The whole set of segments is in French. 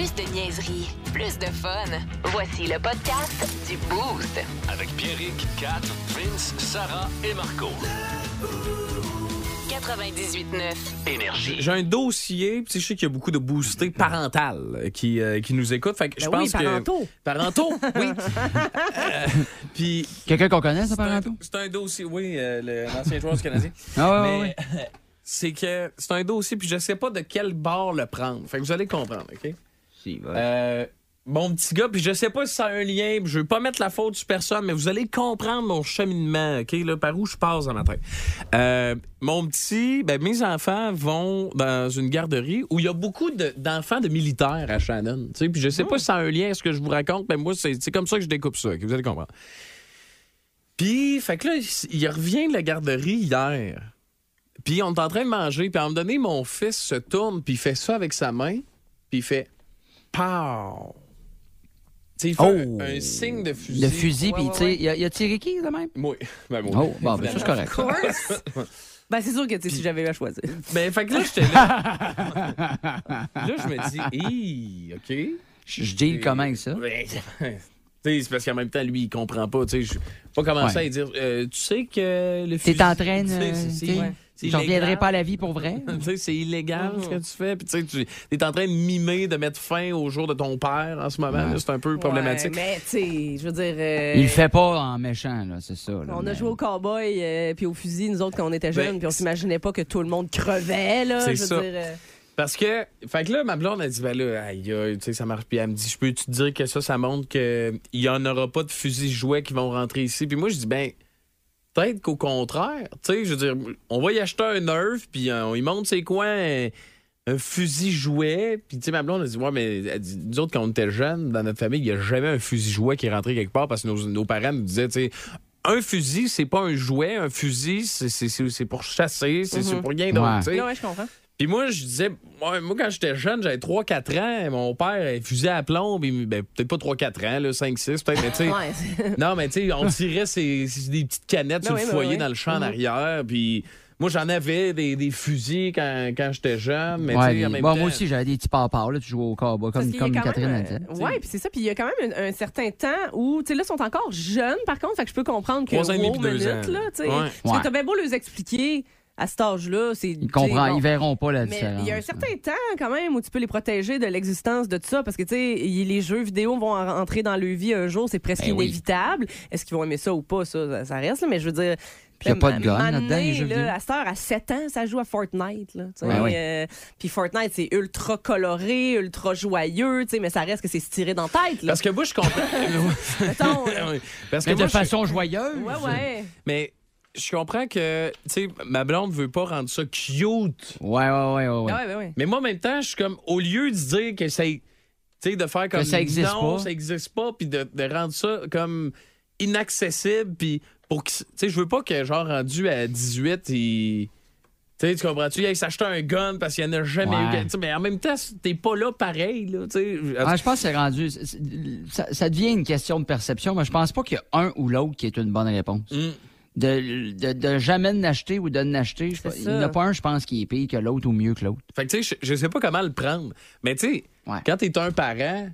Plus de niaiserie, plus de fun. Voici le podcast du Boost. Avec Pierrick, Kat, Vince, Sarah et Marco. 98.9. Énergie. J'ai un dossier, puis je sais qu'il y a beaucoup de boostés parentales qui, euh, qui nous écoutent. Fait que je Ben oui, pense que. parentaux. Parentaux, oui. Euh, puis. Quelqu'un qu'on connaît, ça, c'est par un- exemple? C'est un dossier, oui, euh, l'ancien joueur du Canadien. Ah, ouais, ouais, Mais c'est que c'est un dossier, puis je sais pas de quel bord le prendre. Fait que vous allez comprendre, OK? Va. Euh, mon petit gars, puis je sais pas si ça a un lien, je veux pas mettre la faute sur personne, mais vous allez comprendre mon cheminement, OK, là, par où je passe dans ma tête. Euh, mon petit, ben, mes enfants vont dans une garderie où il y a beaucoup de- d'enfants de, militaires à Shannon, tu sais, puis je sais pas si ça a un lien à ce que je vous raconte, mais moi, c'est comme ça que je découpe ça, OK, vous allez comprendre. Puis, fait que là, il revient de la garderie hier. Puis on est en train de manger, puis à un moment donné, mon fils se tourne, puis il fait ça avec sa main, puis il fait Pow! Tu sais, il fait Oh! un, un signe de fusil. Le fusil, puis tu sais, il a, tiré qui, de même? Oui. Ben, moi. Oh, bon, ben ça, c'est correct. Ben, c'est sûr que tu sais, si j'avais eu à choisir. Ben, fait que là, j'étais là. là, je me dis, Hi, OK. Je je deal comment avec ça? Ben, tu sais, c'est parce qu'en même temps, lui, il comprend pas. Tu sais, je vais pas commencer Ouais. à dire, euh, tu sais que le fusil. T'es en train de. Je reviendrai pas à la vie pour vrai. Tu sais, c'est illégal ce que tu fais. Puis tu es en train de mimer, de mettre fin au jour de ton père en ce moment. là. C'est un peu problématique. Ouais, mais, tu sais, je veux dire. euh, Il le fait pas en méchant, là, c'est ça. là, On mais- a joué au cowboy euh, puis au fusil, nous autres, quand on était jeunes, Ben, puis on s'imaginait pas que tout le monde crevait, là. C'est je veux ça. dire, euh, Parce que, fait que là, ma blonde a dit, ben là, aïe, aïe, tu sais, ça marche. Puis elle me dit, je peux te dire que ça, ça montre qu'il y en aura pas de fusils jouets qui vont rentrer ici? Puis moi, je dis, ben, peut-être qu'au contraire, tu sais, je veux dire, on va y acheter un Nerf, puis euh, on y montre c'est quoi un, un fusil jouet. Puis tu sais, ma blonde a dit, ouais, mais elle dit, nous autres, quand on était jeunes, dans notre famille, il n'y a jamais un fusil jouet qui est rentré quelque part parce que nos, nos parents nous disaient, tu sais, un fusil, c'est pas un jouet. Un fusil, c'est- pour chasser, c'est c'est pour rien d'autre. Ouais. ouais, je comprends. Puis moi, je disais, moi, moi, quand j'étais jeune, j'avais 3-4 ans, mon père il fusait à plomb, puis, ben, peut-être pas 3-4 ans, là, 5-6, peut-être, mais tu sais. Ouais, Non, mais tu sais, on tirait ces, ces- des petites canettes Ben sur oui, le ben foyer oui. dans le champ en Mhm. arrière, puis moi, j'en avais des, des fusils quand, quand j'étais jeune, mais Ouais, tu sais, en des- même bon, temps... moi aussi, j'avais des petits papas, là, tu joues au cowboy, comme, comme Catherine a même, dit. Ouais, puis c'est ça. Puis il y a quand même un, un certain temps où, tu sais, là, ils sont encore jeunes, par contre, fait que je peux comprendre que. Trois ans et demi deux ans. là, tu sais. Ouais. Parce Ouais. que t'as bien beau les expliquer à cet âge-là, c'est. Ils comprennent, ils verront pas la Mais différence. il y a un certain temps quand même où tu peux les protéger de l'existence de tout ça parce que tu sais les jeux vidéo vont en- entrer dans leur vie un jour, c'est presque Ben oui. inévitable. Est-ce qu'ils vont aimer ça ou pas ça ça, reste là, mais je veux dire Puis y a pas de gun là-dedans, les jeux là, vidéo. À cette heure, à 7 ans, ça joue à Fortnite. Là, tu sais. Ben oui. Euh, puis Fortnite, c'est ultra coloré, ultra joyeux, tu sais, mais ça reste que c'est se tirer dans la tête. Là. Parce que moi, je comprends. Oui. Parce que Mais de moi, je- façon joyeuse. Ouais, ouais. Mais je comprends que, tu sais, ma blonde veut pas rendre ça cute. Ouais, ouais, ouais, ouais. ouais. Ah ouais, ouais, ouais. Mais moi, en même temps, je suis comme, au lieu de dire que c'est. Tu sais, de faire comme. ça existe non, pas. ça existe pas, puis de, de rendre ça comme inaccessible, puis pour que. Tu sais, je veux pas que, genre, rendu à 18, il. Tu sais, tu comprends-tu? Il s'acheter un gun parce qu'il n'y en a jamais Ouais. eu. tu sais, Mais en même temps, t'es pas là pareil, là. Tu sais. Ah, je pense que c'est rendu. Ça, ça devient une question de perception, mais je pense pas qu'il y a un ou l'autre qui est une bonne réponse. Mm. De, de, de jamais n'acheter ou de n'acheter, il n'y en a pas un, je pense, qui est pire que l'autre ou mieux que l'autre. Fait que, tu sais, je, je sais pas comment le prendre. Mais, tu sais, Ouais. quand t'es un parent,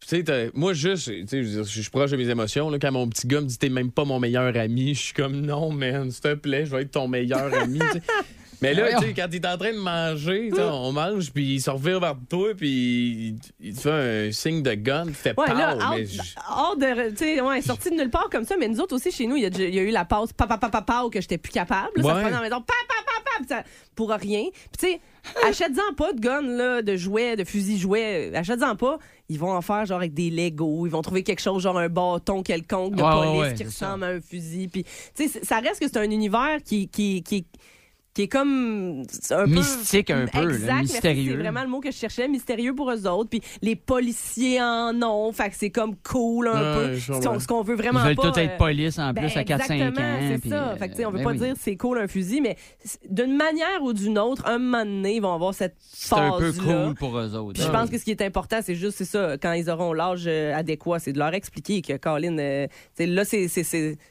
tu sais, t'as- moi, juste, tu sais, je veux dire, je suis proche de mes émotions. Là, quand mon petit gars me dit, t'es même pas mon meilleur ami, je suis comme, non, man, s'il te plaît, je vais être ton meilleur ami. Mais là, tu sais, quand t'es en train de manger, tu sais, on mange, puis il se revient vers toi, puis il, il te fait un signe de gun, il fait Ouais, peur. là, hors, mais hors de. Tu sais, ouais, sorti de nulle part comme ça, mais nous autres aussi, chez nous, il y a, déjà- il y a eu la pause papa, papa, papa, que j'étais plus capable. là, Ça Ouais. se prenait la maison, papa, papa, ça- pour rien. Puis, tu sais, achète-en pas de gun, là, de jouets, de fusils jouets. Achète-en pas. Ils vont en faire, genre, avec des Legos. Ils vont trouver quelque chose, genre un bâton quelconque de Ouais, police ouais, qui ça. ressemble à un fusil. Puis, tu sais, ça reste que c'est un univers qui. qui, qui qui est comme un peu- Mystique un peu, là, exact, mystérieux. C'est vraiment le mot que je cherchais, mystérieux pour eux autres. Puis les policiers en ont, fait que c'est comme cool un peu. Ce qu'on- veut Ils vraiment veulent pas. tous être euh, police en ben, plus à 4-5 ans. exactement, c'est puis, ça. euh, Fait que, on veut ben pas oui. dire c'est cool un fusil, mais d'une manière ou d'une autre, un moment donné, ils vont avoir cette C'est un peu cool pour eux autres. Je pense que ce qui est important, c'est juste, c'est ça, quand ils auront l'âge euh, adéquat, c'est de leur expliquer que, Colin, euh, là, c'est,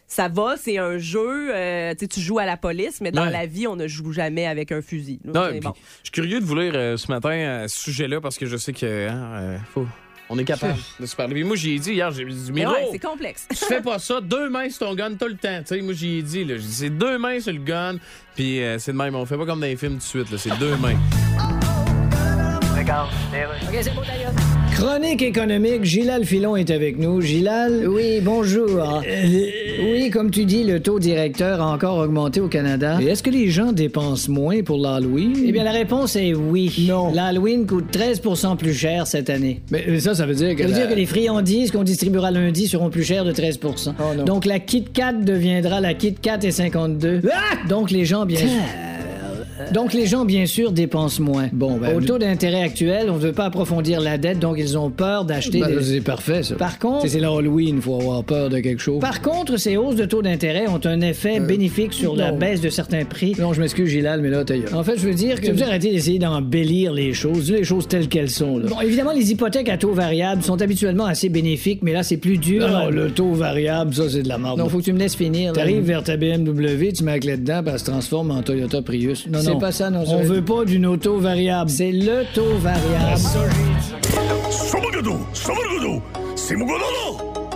ça va, c'est un jeu, euh, tu joues à la police, mais dans Ouais. la vie, on ne joue jamais avec un fusil. là. Non, C'est bon. Je suis curieux de vous lire euh, ce matin à ce sujet-là parce que je sais que hein, euh, faut- on est capable de se parler. Puis moi, j'y ai dit hier, j'ai dit, Mais Miro, ouais, c'est complexe. tu fais pas ça, deux mains sur ton gun tout le temps. Tu sais, moi, j'y ai dit, là, j'ai dit, c'est deux mains sur le gun, puis euh, c'est de même. On fait pas comme dans les films tout de suite, là, c'est deux mains. Chronique économique, Gilal Filon est avec nous. Gilal? Oui, bonjour. Oui, comme tu dis, le taux directeur a encore augmenté au Canada. Et est-ce que les gens dépensent moins pour l'Halloween? Eh bien, la réponse est oui. Non. L'Halloween coûte 13% plus cher cette année. Mais ça, ça veut dire que... Ça veut dire que les friandises qu'on distribuera lundi seront plus chères de 13% Donc, la Kit Kat deviendra la Kit Kat et 52. Donc, les gens, bien donc, les gens, bien sûr, dépensent moins. Bon, Au taux d'intérêt actuel, on ne veut pas approfondir la dette, donc ils ont peur d'acheter des... C'est parfait, ça. Par contre... C'est l'Halloween, faut avoir peur de quelque chose. Par contre, ces hausses de taux d'intérêt ont un effet bénéfique sur la baisse de certains prix. Non, je m'excuse, Gilal, mais là, t'as En fait, je veux dire que... Tu veux arrêter d'essayer d'embellir les choses, les choses telles qu'elles sont, là. Bon, évidemment, les hypothèques à taux variable sont habituellement assez bénéfiques, mais là, c'est plus dur. Non, le taux variable, ça, c'est de la merde. Non, faut que tu me laisses finir. T'arrives vers ta BMW, tu mets la clé dedans, elle se transforme en Toyota Prius. Non, on veut pas d'une auto variable. C'est le taux variable. C'est mon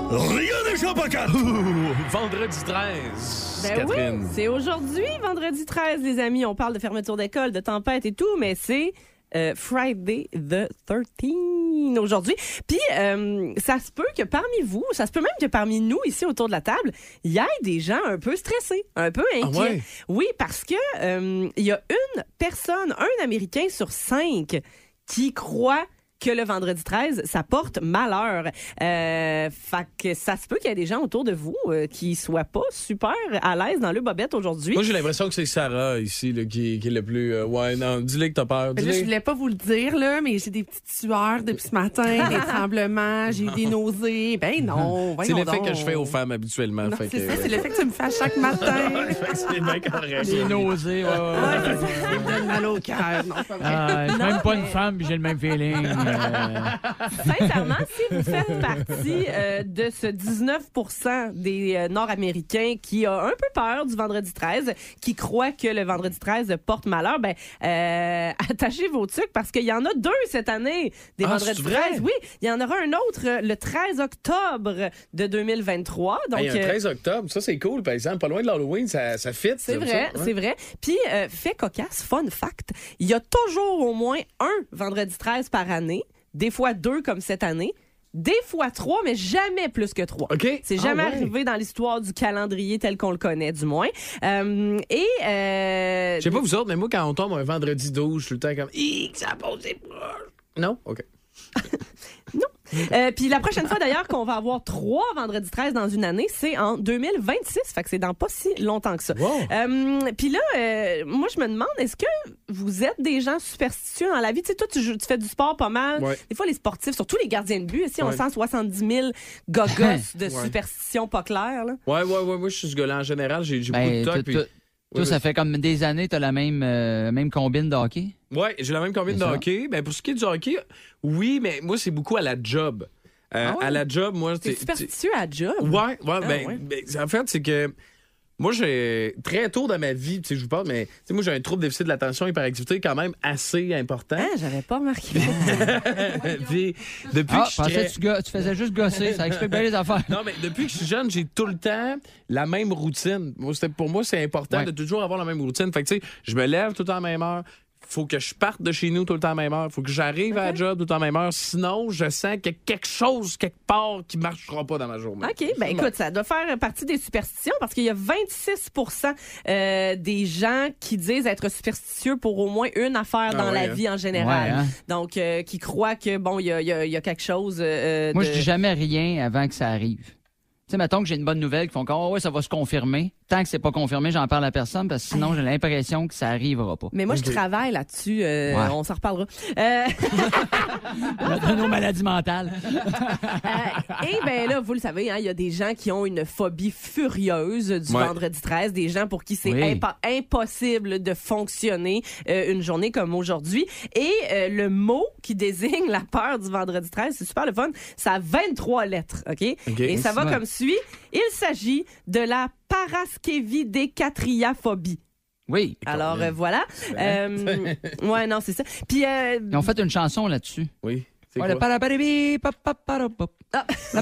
Rien n'échappe à! Vendredi 13, ben Catherine. Oui, c'est aujourd'hui, vendredi 13, les amis. On parle de fermeture d'école, de tempête et tout, mais c'est euh, Friday the 13 aujourd'hui. Puis, euh, ça se peut que parmi vous, ça se peut même que parmi nous, ici autour de la table, il y ait des gens un peu stressés, un peu inquiets. Ah ouais? Oui, parce que euh, il y a une personne, un Américain sur cinq qui croit que le vendredi 13, ça porte malheur. Euh, fait que ça se peut qu'il y ait des gens autour de vous euh, qui soient pas super à l'aise dans le bobette aujourd'hui. Moi, j'ai l'impression que c'est Sarah ici là, qui, qui est le plus. euh, ouais, non, dis-le que t'as peur. Là, je voulais pas vous le dire, là, mais j'ai des petites sueurs depuis ce matin, des tremblements, j'ai eu des nausées. Ben non, C'est l'effet que je fais aux femmes habituellement. C'est que- ça, c'est l'effet que tu me fais à chaque matin. c'est bien correct. Nausées, ouais, ouais, ouais. Ça me donne mal au cœur. Non, pas vrai. Ah, je suis même pas une femme, puis j'ai le même feeling. Euh. Sincèrement, si vous faites partie euh, de ce 19% des euh, Nord-Américains qui a un peu peur du vendredi 13, qui croient que le vendredi 13 porte malheur, ben euh, attachez vos trucs parce qu'il y en a deux cette année des Ah, vendredis c'est vrai? 13. Oui, il y en aura un autre le 13 octobre de 2023. Donc Hey, un euh, 13 octobre, ça c'est cool, par exemple. Pas loin de l'Halloween, ça, ça fit. C'est vrai, ouais. c'est vrai. Puis, fait cocasse, fun fact, il y a toujours au moins un vendredi 13 par année, des fois deux comme cette année, des fois trois, mais jamais plus que trois. OK. C'est Ah, jamais ouais. arrivé dans l'histoire du calendrier tel qu'on le connaît, du moins. Euh, et... Euh, Je sais pas vous autres, mais moi, quand on tombe un vendredi 12, je suis tout le temps comme. Hic, ça pose des. Non? OK. Euh, puis la prochaine fois d'ailleurs qu'on va avoir trois vendredis 13 dans une année, c'est en 2026. Fait que c'est dans pas si longtemps que ça. Wow. Euh, puis là, euh, moi je me demande, est-ce que vous êtes des gens superstitieux dans la vie? Tu sais, toi, tu, fais du sport pas mal. Ouais. Des fois, les sportifs, surtout les gardiens de but, ici, on Ouais. sent 70 000 gogos de superstitions pas claires. Là. Ouais, ouais, ouais. Moi, je suis ce gars-là en général. J'ai j'ai beaucoup Ben, de toi, toc. puis- toi- Oui, toi, ça fait comme des années, t'as la même, euh, même combine de hockey? Ouais, j'ai la même combine de hockey. Ben, pour ce qui est du hockey, oui, mais moi, c'est beaucoup à la job. Euh, Ah ouais? À la job, moi, T'es c'est. superstitieux à job? Ouais, ouais, ben, ouais? ben, en fait, c'est que moi, j'ai très tôt dans ma vie, tu sais, je vous parle, mais tu sais, moi, j'ai un trouble déficit de l'attention, hyperactivité quand même assez important. Ah, j'avais pas remarqué. Puis, depuis Ah, que je pensais très- tu, faisais juste gosser. Ça explique bien les affaires. Non, mais depuis que je suis jeune, j'ai tout le temps la même routine. Moi, pour moi, c'est important Ouais. de toujours avoir la même routine. Fait que, tu sais, je me lève tout le temps à la même heure. Faut que je parte de chez nous tout le temps à la même heure. Faut que j'arrive à la job tout le temps à la même heure. Sinon, je sens qu'il y a quelque chose, quelque part, qui marchera pas dans ma journée. OK, ben écoute, ça doit faire partie des superstitions parce qu'il y a 26% euh, des gens qui disent être superstitieux pour au moins une affaire Ah dans ouais, la vie en général. Ouais, hein? Donc, euh, qui croient que, bon, il y a, il y a- il y a quelque chose euh, Moi, de... je dis jamais rien avant que ça arrive. Tu sais, mettons que j'ai une bonne nouvelle qui font comme, oh, ouais, ça va se confirmer. Tant que c'est pas confirmé, j'en parle à personne parce que sinon, j'ai l'impression que ça arrivera pas. Mais moi, je travaille là-dessus. euh, Ouais. On s'en reparlera. Euh, De nos maladies mentales. Euh, et ben là, vous le savez, hein, il y a des gens qui ont une phobie furieuse du Ouais. vendredi 13, des gens pour qui c'est Oui. impossible de fonctionner euh, une journée comme aujourd'hui. Et euh, le mot qui désigne la peur du vendredi 13, c'est super le fun, ça a 23 lettres, OK? OK. Et ça va comme suit. Il s'agit de la paraskevidécatriaphobie. Oui. Alors euh, voilà. Euh, ouais, non, c'est ça. Puis euh, Ils ont fait une chanson là-dessus. Oui. C'est Ouais, quoi? pop, pop, pop. Ah. La.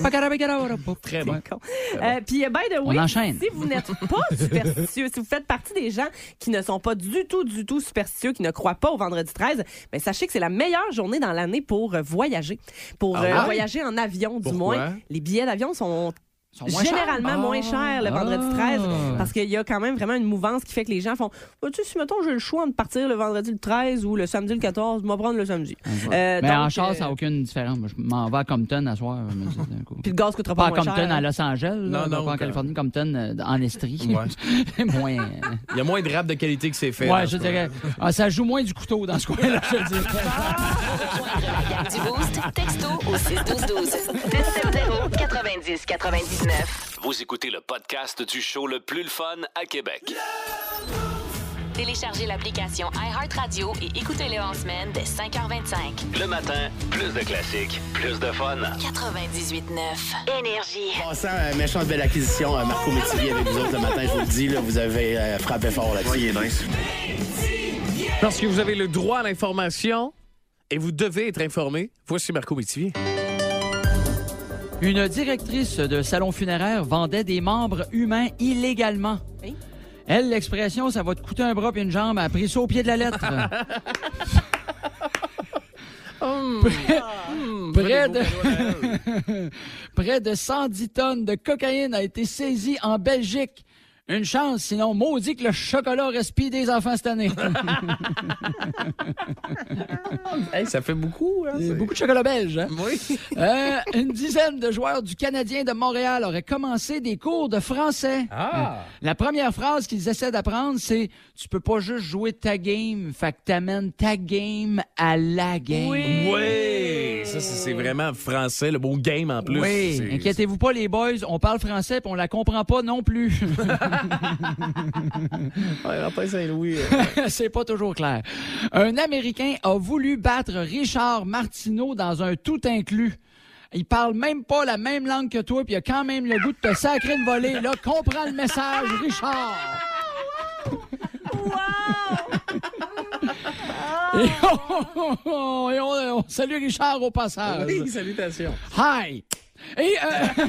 Très bon. con. Euh, puis, by the way, On enchaîne. si vous n'êtes pas superstitieux, si vous faites partie des gens qui ne sont pas du tout, du tout superstitieux, qui ne croient pas au vendredi 13, ben, sachez que c'est la meilleure journée dans l'année pour euh, voyager. Pour Ah euh, ouais? voyager en avion, du Pourquoi? moins. Les billets d'avion sont sont moins chers. généralement moins chers le vendredi Ah. 13 parce qu'il y a quand même vraiment une mouvance qui fait que les gens font Ah, tu sais si mettons j'ai le choix de partir le vendredi le 13 ou le samedi le 14 je vais prendre le samedi Euh, Mais en char, euh, ça n'a aucune différence. Moi, Je m'en vais à Compton à soir. je me dis, d'un coup. puis le gaz coûtera Pas pas, à moins Compton, cher. à Los Angeles, là, Non, non, pas en Californie, Compton euh, en Estrie. Ouais. moins. euh, Il y a moins de rap de qualité que c'est fait. Ouais, je dirais. ah, ça joue moins du couteau dans ce coin-là, je te dis. Du Boost, texto au 61212. 770 90 99. Vous écoutez le podcast du show le plus le fun à Québec. Téléchargez l'application iHeartRadio et écoutez-le en semaine dès 5h25. Le matin, plus de classiques, plus de fun. 98.9. Énergie. Passant, euh, méchante belle acquisition, euh, Marco Métivier avec vous autres le matin, je vous le dis, là, vous avez euh, frappé fort là-dessus. Parce que vous avez le droit à l'information et vous devez être informé. Voici Marco Métivier. Une directrice de salon funéraire vendait des membres humains illégalement. Oui. Elle, l'expression, ça va te coûter un bras et une jambe, a pris ça au pied de la lettre. Près de... Près de 110 tonnes de cocaïne a été saisie en Belgique. Une chance, sinon maudit que le chocolat respire des enfants cette année. Hey, ça fait beaucoup. Hein, c'est- Beaucoup de chocolat belge. Hein? Oui. Euh, une dizaine de joueurs du Canadien de Montréal auraient commencé des cours de français. Ah. La première phrase qu'ils essaient d'apprendre, c'est Tu peux pas juste jouer ta game, fait que t'amènes ta game à la game. Oui. Ça, c'est vraiment français, le beau game en plus. Oui, inquiétez-vous pas les boys, on parle français puis on la comprend pas non plus. Ouais, Saint-Louis. euh, C'est pas toujours clair. Un Américain a voulu battre Richard Martineau dans un tout inclus. Il parle même pas la même langue que toi, puis il a quand même le goût de te sacrer une volée. Là, comprends le message, Richard. Et, on, et on- on salue Richard au passage. Oui, salutations. Hi! Et euh,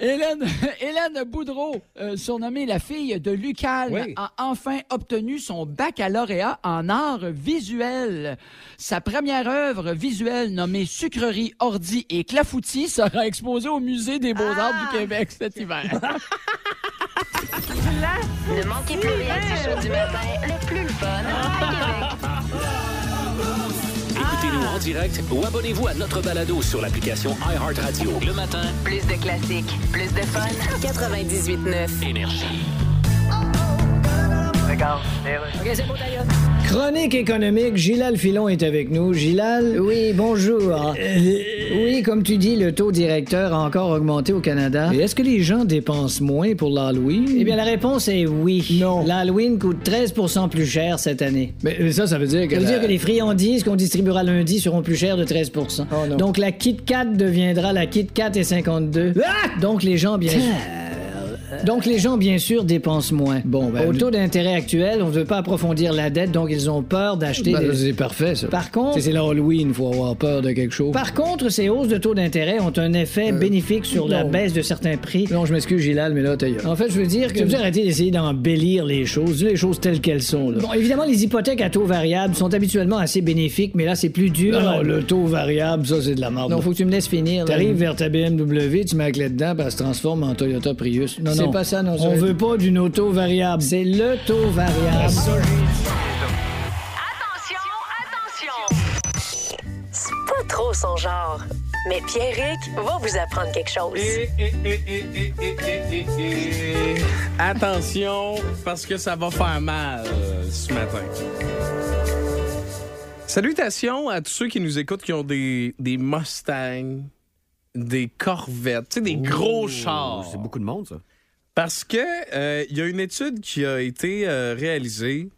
Hélène, Hélène Boudreau, euh, surnommée la fille de Lucal, Oui. a enfin obtenu son baccalauréat en art visuel. Sa première œuvre visuelle nommée Sucrerie, Ordi et Clafoutis sera exposée au Musée des Beaux-Arts du Québec cet hiver. Ne manquez plus rien du show du matin, le plus fun à Québec. Écoutez-nous en direct ou abonnez-vous à notre balado sur l'application iHeartRadio. Le matin, Plus de classiques, plus de fun. 98.9. énergie. Chronique économique, Gilal Filon est avec nous. Gilal, oui, bonjour. Oui, comme tu dis, le taux directeur a encore augmenté au Canada. Et est-ce que les gens dépensent moins pour l'Halloween? Eh bien, la réponse est oui. Non. L'Halloween coûte 13% plus cher cette année. Mais ça, ça veut dire que... Ça veut dire que les friandises qu'on distribuera lundi seront plus chères de 13% Donc, la Kit Kat deviendra la Kit Kat et 52. Donc, les gens, bien donc, les gens, bien sûr, dépensent moins. Bon, Au taux d'intérêt actuel, on ne veut pas approfondir la dette, donc ils ont peur d'acheter des... C'est parfait, ça. Par contre... C'est l'Halloween, faut avoir peur de quelque chose. Par contre, ces hausses de taux d'intérêt ont un effet bénéfique sur la baisse de certains prix. Non, je m'excuse, Gilal, mais là, t'as En fait, je veux dire que... Tu veux arrêter d'essayer d'embellir les choses, les choses telles qu'elles sont, là. Bon, évidemment, les hypothèques à taux variable sont habituellement assez bénéfiques, mais là, c'est plus dur. Non, le taux variable, ça, c'est de la merde. Non, faut que tu me laisses finir. T'arrives vers ta BMW, tu mets la clé dedans, puis elle se transforme en Toyota Prius. Non, c'est on veut pas d'une auto variable. C'est le taux variable. Attention, attention! C'est pas trop son genre. Mais Pierrick va vous apprendre quelque chose. Eh, eh, eh, attention, parce que ça va faire mal ce matin. Salutations à tous ceux qui nous écoutent qui ont des, des Mustangs, des Corvettes, tu sais, des gros chars. C'est beaucoup de monde, ça. Parce que euh, il y a une étude qui a été euh, réalisée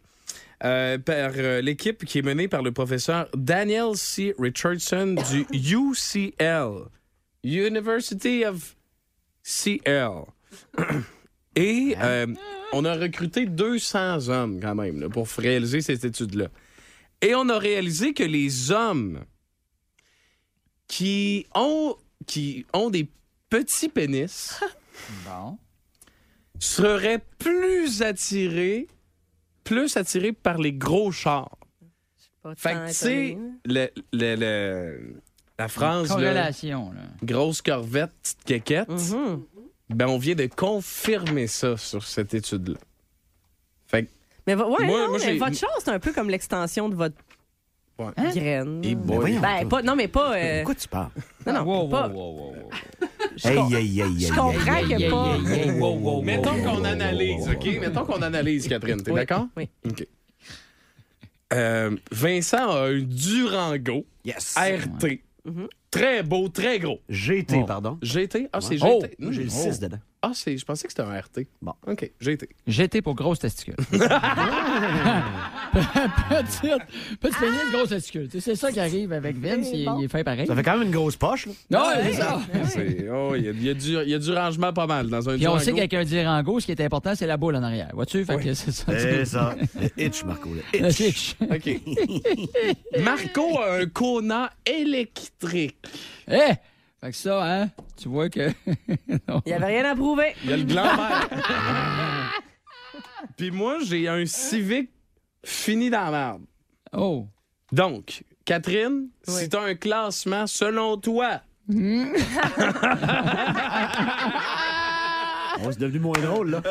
euh, par l'équipe qui est menée par le professeur Daniel C. Richardson du UCL, University of CL. Et euh, on a recruté 200 hommes quand même là, pour réaliser cette étude-là. Et on a réalisé que les hommes qui ont, qui ont des petits pénis Bon. Seraient plus attirés, plus attirés par les gros chars. Pas Fait que, tu sais, le, le- le- la phrase, là, Corrélation, là. grosse corvette, petite quéquette. Mhm. ben on vient de confirmer ça sur cette étude-là. Fait que, Mais vo- ouais, Moi- non, moi, mais j'ai- votre char, c'est un peu comme l'extension de votre Ouais. graine. Boy. voyons. Ben, pas, non, mais pas. euh, De quoi tu parles? non, non, Wow, pas. wow, wow, wow, wow. Hey, hey, hey, hey, Je comprends qu'il y a pas. Mettons qu'on analyse, OK? Mettons qu'on analyse, Catherine. T'es d'accord? oui. OK. Euh, Vincent a un Durango Yes. RT. Mhm. Très beau, très gros. GT, Oh. pardon. GT? Ah, c'est Oh! GT. Moi, j'ai le Mm. 6 dedans. Ah, c'est, je pensais que c'était un RT. Bon. OK, GT. J'étais pour grosse testicule. petite, petite pénis, grosse testicule. Tu sais, C'est ça qui arrive avec Vince, il, il est fait pareil. Ça fait quand même une grosse poche, là. Non, c'est ça. C'est- oh, il y, a- il y a du- il y a du rangement pas mal dans un Puis on sait qu'avec un Durango, ce qui est important, c'est la boule en arrière. Vois-tu? Fait que c'est ça. C'est ça. Le hitch, Marco. Le Le hitch. hitch. OK. Marco a un Kona électrique. Eh! Fait que ça, hein? Tu vois que. Il n'y avait rien à prouver. Il y a le gland vert. Puis moi, j'ai un Civic fini dans la merde. Oh! Donc, Catherine, si tu as un classement selon toi, Oh, c'est devenu moins drôle, là.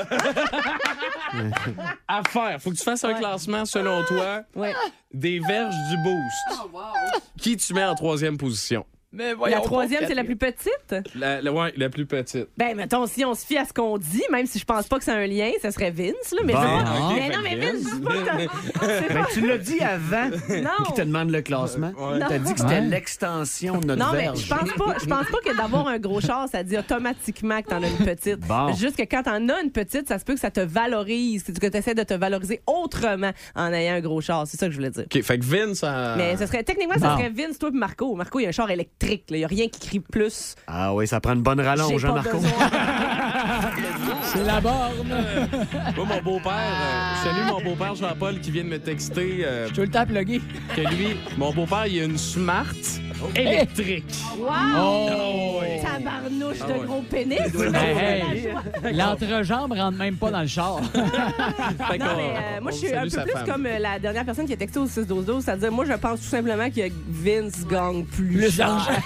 à faire, faut que tu fasses un classement selon toi Ouais. des verges du boost. Qui tu mets en troisième position? Mais voyons. La troisième, c'est la plus petite? La, la- ouais, la plus petite. Ben, mettons, si on se fie à ce qu'on dit, même si je pense pas que c'est un lien, ça serait Vince, là. Mais, Bon. pas- Ah, mais non, mais Vince, je dis pas c'est Ben, pas- tu l'as dit avant Non. qu'il te demande le classement. Ouais. T'as dit que c'était Ouais. l'extension de notre Non, mais je pense pas, je pense pas que d'avoir un gros char, ça dit automatiquement que t'en as une petite. Bon. Juste que quand t'en as une petite, ça se peut que ça te valorise, que tu essaies de te valoriser autrement en ayant un gros char. C'est ça que je voulais dire. OK, fait que Vince a... Mais ce serait, techniquement, ça Bon. serait Vince, toi et Marco. Marco, il y a un char électrique. Il y a rien qui crie plus. Ah oui, ça prend une bonne rallonge, hein, Marco? C'est la borne. Moi, mon beau-père, euh, je salue mon beau-père Jean-Paul qui vient de me texter euh, Je tout le temps plugué. que lui, mon beau-père, il a une Smart électrique. Wow! Oh! Tabarnouche Ah de ouais. gros pénis! Hey, hey. L'entrejambe rentre même pas dans le char. Non, mais euh, moi, je suis un peu plus femme. comme euh, la dernière personne qui a texté au 6-12-12. C'est-à-dire, moi, je pense tout simplement que Vince gagne plus. Plus cher.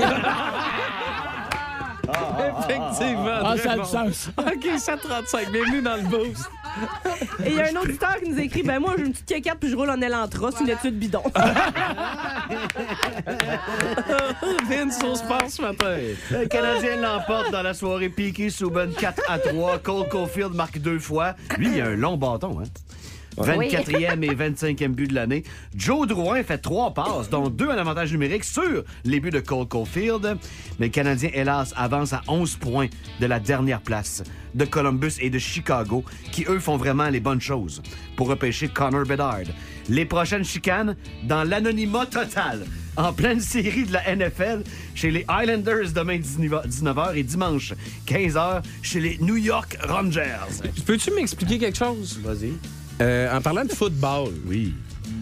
Effectivement. Ah, ça a du sens. OK, 735. Bienvenue dans le boost. Et il y a un auditeur qui nous a écrit Ben, moi, j'ai une petite caquette puis je roule en Elantra. C'est une étude bidon. Vince au sport ce matin. Le Canadien l'emporte dans la soirée Piqué Souben 4 à 3. Cole Caulfield marque deux fois. Lui, il a un long bâton, hein? 24e et 25e but de l'année. Joe Drouin fait trois passes, dont deux en avantage numérique sur les buts de Cole Caulfield. Mais le Canadien, hélas, avance à 11 points de la dernière place de Columbus et de Chicago, qui, eux, font vraiment les bonnes choses pour repêcher Connor Bedard. Les prochaines chicanes dans l'anonymat total. En pleine série de la NFL, chez les Islanders demain 19h et dimanche 15h chez les New York Rangers. Peux-tu m'expliquer quelque chose? Vas-y. Euh, en parlant de football, Oui.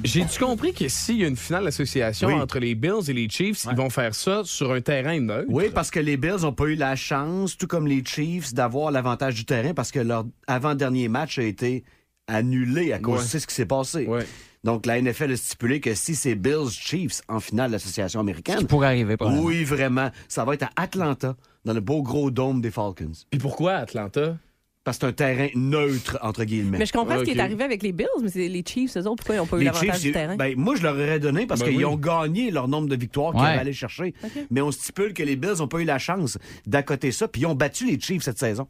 j'ai-tu compris que s'il y a une finale d'association Oui. entre les Bills et les Chiefs, ils vont faire ça sur un terrain neutre? Oui, parce que les Bills n'ont pas eu la chance, tout comme les Chiefs, d'avoir l'avantage du terrain parce que leur avant-dernier match a été annulé à cause Ouais. de ce qui s'est passé. Ouais. Donc, la NFL a stipulé que si c'est Bills-Chiefs en finale de l'association américaine, Qui pourrait arriver, pas oui, vraiment, ça va être à Atlanta, dans le beau gros dôme des Falcons. Puis pourquoi Atlanta? Parce que c'est un terrain neutre, entre guillemets. Mais je comprends ce qui est arrivé avec les Bills, mais c'est les Chiefs, eux autres, pourquoi ils n'ont pas eu l'avantage du terrain? ben, moi, je leur aurais donné parce Ben qu'ils oui. ont gagné leur nombre de victoires qu'ils allaient chercher. Mais on stipule que les Bills n'ont pas eu la chance d'accoter ça, puis ils ont battu les Chiefs cette saison.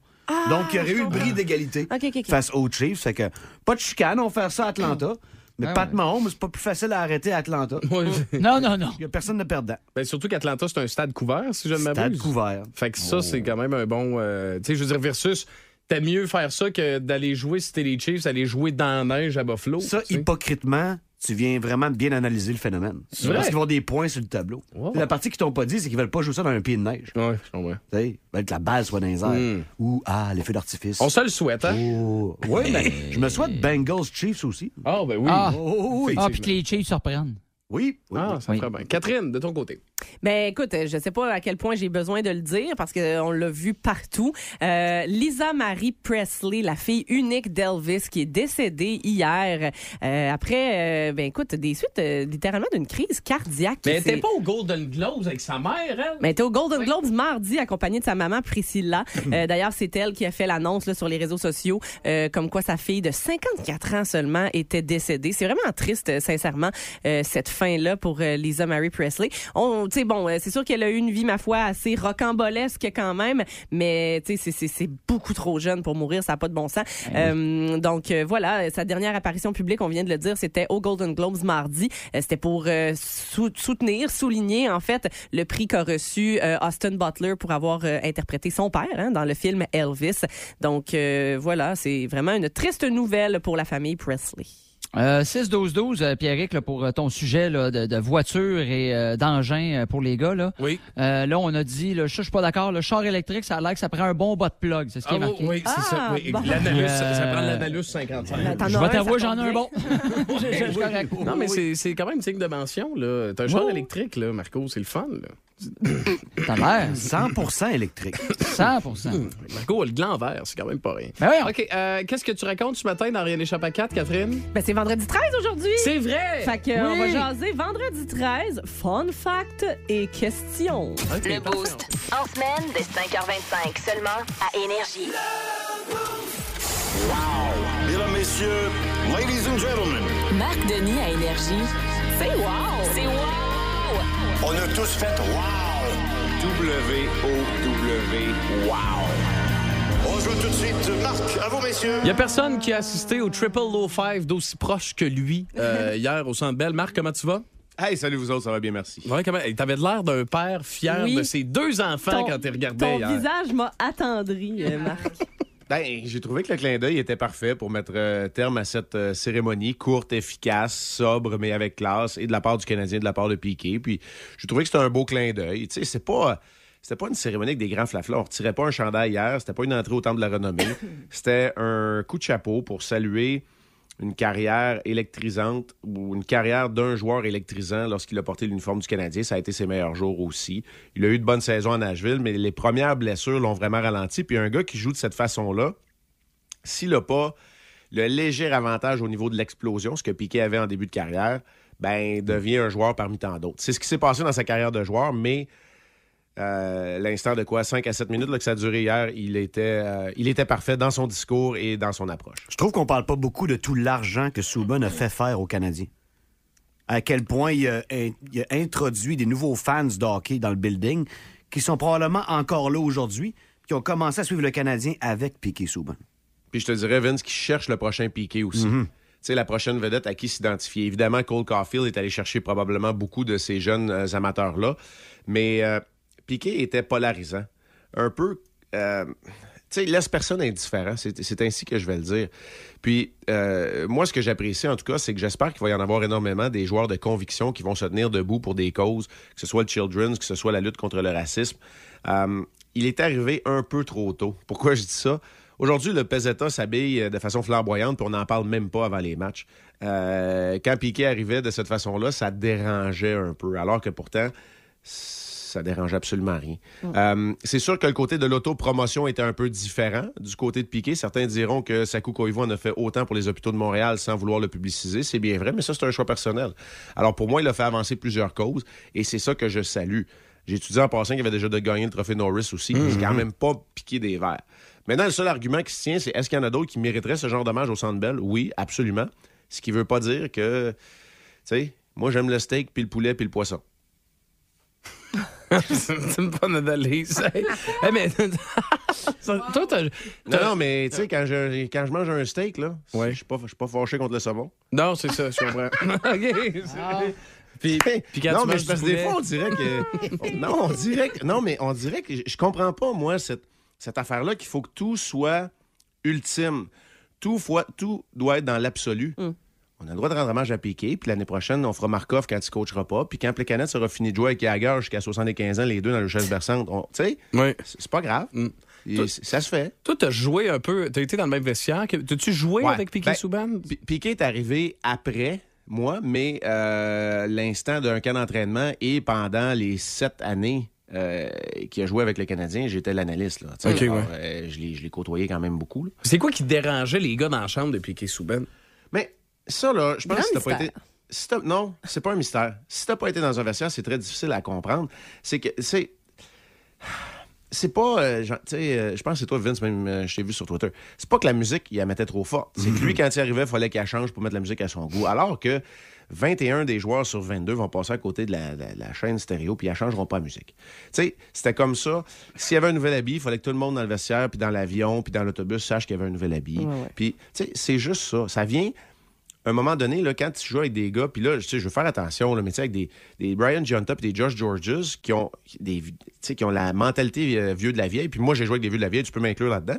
Donc, il y aurait eu le bris d'égalité face aux Chiefs. Fait que, pas de chicane, on va faire ça à Atlanta. Mais Ouais, Pat ouais. Mahomes, c'est pas plus facile à arrêter à Atlanta. Ouais. Non, non, non. Il y a personne de perdant. ben, surtout qu'Atlanta, c'est un stade couvert, si je ne m'abuse. Stade couvert. Fait que ça, c'est quand même un bon. euh, tu sais, je veux dire, versus. T'aimes mieux faire ça que d'aller jouer, si t'es les Chiefs, aller jouer dans la neige à Buffalo. Ça, hypocritement, tu viens vraiment bien analyser le phénomène. C'est vrai? Parce qu'ils vont des points sur le tableau. Wow. La partie qu'ils t'ont pas dit, c'est qu'ils veulent pas jouer ça dans un pied de neige. Ouais, je comprends. Tu sais, ils veulent que la balle soit dans les airs. Mm. Ou, ah, les feux d'artifice. On se le souhaite, hein? Oh. Oui, mais je me souhaite Bengals Chiefs aussi. Ah, ben oui. Ah. Oh, oui. Ah, puis que les Chiefs surprennent. Oui, oui, Ah, oui. ça Oui. ferait bien. Catherine, de ton côté. Ben écoute, je sais pas à quel point j'ai besoin de le dire parce qu'on l'a vu partout. Euh, Lisa Marie Presley, la fille unique d'Elvis, qui est décédée hier euh, après, euh, ben écoute, des suites euh, littéralement d'une crise cardiaque. Mais elle C'est- était pas au Golden Globes avec sa mère, elle? Mais elle était au Golden Globes mardi, accompagnée de sa maman Priscilla. Euh, D'ailleurs, c'est elle qui a fait l'annonce là, sur les réseaux sociaux, euh, comme quoi sa fille de 54 ans seulement était décédée. C'est vraiment triste, sincèrement, euh, cette fin-là pour euh, Lisa Marie Presley. On, tu sais, bon, euh, c'est sûr qu'elle a eu une vie, ma foi, assez rocambolesque quand même, mais tu sais, c'est- c'est c'est beaucoup trop jeune pour mourir, ça n'a pas de bon sens. Euh, donc voilà, sa dernière apparition publique, on vient de le dire, c'était au Golden Globes mardi. C'était pour euh, sou- soutenir, souligner en fait le prix qu'a reçu euh, Austin Butler pour avoir interprété son père hein, dans le film Elvis. Donc voilà, c'est vraiment une triste nouvelle pour la famille Presley. Euh, 6-12-12, euh, Pierrick, là, pour euh, ton sujet là, de, de voiture et euh, d'engin euh, pour les gars. Là, Oui. Euh, là on a dit, là, je je suis pas d'accord, le char électrique, ça a l'air que ça prend un bon bas de plug. C'est ce qui est marqué. Ah, oui, c'est Ah, ça. Oui. bon. Ça, ça Euh, prend l'Analus 55. T'en Je vais t'avouer, j'en ai un bon. Je- je- correct. Non, mais c'est c'est quand même une signe de mention. là. T'as un char électrique, là, Marco, c'est le fun. Là. T'as l'air. 100% électrique. 100% Marco a le gland vert, c'est quand même pas rien. Ben voyons. OK, euh, qu'est-ce que tu racontes ce matin dans Rien n'échappe à 4, Catherine? Ben, c'est vendredi 13 aujourd'hui. C'est vrai! Fait que, on va jaser vendredi 13, fun fact et questions. Le. Boost. En semaine, dès 5h25, seulement à Énergie. Mesdames, messieurs, ladies and gentlemen, Marc Denis à Énergie. C'est wow! C'est wow! on a tous fait wow! W-O-W, wow! On joue tout de suite. Marc, à vous, messieurs. Il y a personne qui a assisté au Triple Low Five d'aussi proche que lui euh, hier au Centre Bell. Marc, comment tu vas? Hey, salut vous autres, ça va bien, merci. Ouais, comment... T'avais l'air d'un père fier Oui. de ses deux enfants Ton- quand tu regardais Ton hier. visage m'a attendri, euh, Marc. Ben, j'ai trouvé que le clin d'œil était parfait pour mettre euh, terme à cette euh, cérémonie courte, efficace, sobre, mais avec classe, et de la part du Canadien, de la part de Piquet. Puis, j'ai trouvé que c'était un beau clin d'œil. Tu sais, c'est pas. C'était pas une cérémonie avec des grands flaflas. On retirait pas un chandail hier. C'était pas une entrée au temple de la renommée. C'était un coup de chapeau pour saluer une carrière électrisante ou une carrière d'un joueur électrisant lorsqu'il a porté l'uniforme du Canadien. Ça a été ses meilleurs jours aussi. Il a eu de bonnes saisons à Nashville, mais les premières blessures l'ont vraiment ralenti. Puis un gars qui joue de cette façon-là, s'il n'a pas le léger avantage au niveau de l'explosion, ce que Piquet avait en début de carrière, ben devient un joueur parmi tant d'autres. C'est ce qui s'est passé dans sa carrière de joueur, mais euh, l'instant de quoi? 5 à 7 minutes là, que ça a duré hier, il était, euh, il était parfait dans son discours et dans son approche. Je trouve qu'on parle pas beaucoup de tout l'argent que Subban a fait faire aux Canadiens. À quel point il a, in- il a introduit des nouveaux fans de hockey dans le building qui sont probablement encore là aujourd'hui, qui ont commencé à suivre le Canadien avec Piquet Subban. Puis je te dirais, Vince, qui cherche le prochain Piqué aussi. Tu sais, la prochaine vedette à qui s'identifier. Évidemment, Cole Caulfield est allé chercher probablement beaucoup de ces jeunes euh, amateurs-là. Mais euh, Piqué était polarisant. Un peu. euh, tu sais, il laisse personne indifférent. C'est ainsi que je vais le dire. Puis, euh, moi, ce que j'apprécie, en tout cas, c'est que j'espère qu'il va y en avoir énormément des joueurs de conviction qui vont se tenir debout pour des causes, que ce soit le Children's, que ce soit la lutte contre le racisme. Euh, il est arrivé un peu trop tôt. Pourquoi je dis ça? Aujourd'hui, le Peseta s'habille de façon flamboyante, puis on n'en parle même pas avant les matchs. Quand Piquet arrivait de cette façon-là, ça dérangeait un peu, alors que pourtant, ça dérange absolument rien. Euh, c'est sûr que le côté de l'autopromotion était un peu différent du côté de Piquet. Certains diront que Sakou Koivu en a fait autant pour les hôpitaux de Montréal sans vouloir le publiciser. C'est bien vrai, mais ça, c'est un choix personnel. Alors, pour moi, il a fait avancer plusieurs causes, et c'est ça que je salue. J'ai étudié en passant qu'il avait déjà de gagner le trophée Norris aussi. C'est quand même pas piqué des verres. Maintenant, le seul argument qui se tient, c'est est-ce qu'il y en a d'autres qui mériteraient ce genre d'hommage au Centre Bell? Oui, absolument. Ce qui veut pas dire que, tu sais, moi, j'aime le steak, puis le poulet, puis le poisson. C'est une bonne analyse. Hey, hey, mais... Toi, t'as- Non, non, mais tu sais, quand je, quand je mange un steak, là, Ouais. je suis pas, je suis pas fâché contre le saumon. Non, c'est ça, je comprends. OK. c'est- Puis, puis quand non, tu mais parce que des fois, on dirait que. non, on dirait que. Non, mais on dirait que je, comprends pas, moi, cette, cette affaire-là, qu'il faut que tout soit ultime. Tout, fois, tout doit être dans l'absolu. On a le droit de rendre hommage à Piqué, puis l'année prochaine, on fera Markov quand il coachera pas, puis quand Plekanec sera fini de jouer avec Jagger jusqu'à 75 ans, les deux dans le chaise berçante, on- tu sais, Oui. c'est pas grave. C- ça se fait. Toi, t'as joué un peu, t'as été dans le même vestiaire. que- T'as-tu joué Ouais. avec Piqué Ben, Souban? Pi- Piqué est arrivé après moi, mais euh, l'instant d'un camp d'entraînement et pendant les sept années euh, qu'il a joué avec le Canadien, j'étais l'analyste. là. Tu sais, Ok, alors, ouais. euh, je l'ai côtoyé quand même beaucoup. C'est quoi qui dérangeait les gars dans la chambre de Piqué Souban? Mais ça, là, je pense Grand que si t'as pas été. mystère. si t'as- non, c'est pas un mystère. Si t'as pas été dans un vestiaire, c'est très difficile à comprendre. C'est que c'est. C'est pas. euh, tu sais, euh, je pense que c'est toi, Vince, même, euh, je t'ai vu sur Twitter. C'est pas que la musique, il la mettait trop forte. C'est que lui, quand il arrivait, il fallait qu'il change pour mettre la musique à son goût. Alors que 21 des joueurs sur 22 vont passer à côté de la, la- la chaîne stéréo, puis ils ne changeront pas la musique. Tu sais, c'était comme ça. S'il y avait un nouvel habit, il fallait que tout le monde dans le vestiaire, puis dans l'avion, puis dans l'autobus sache qu'il y avait un nouvel habit. Puis, tu sais, c'est juste ça. Ça vient à un moment donné, là, quand tu joues avec des gars, puis là, je veux faire attention, là, mais tu sais, avec des, des Brian Giunta et des Josh Georges qui ont, des, tu sais, qui ont la mentalité euh, vieux de la vieille, puis moi, j'ai joué avec des vieux de la vieille, tu peux m'inclure là-dedans.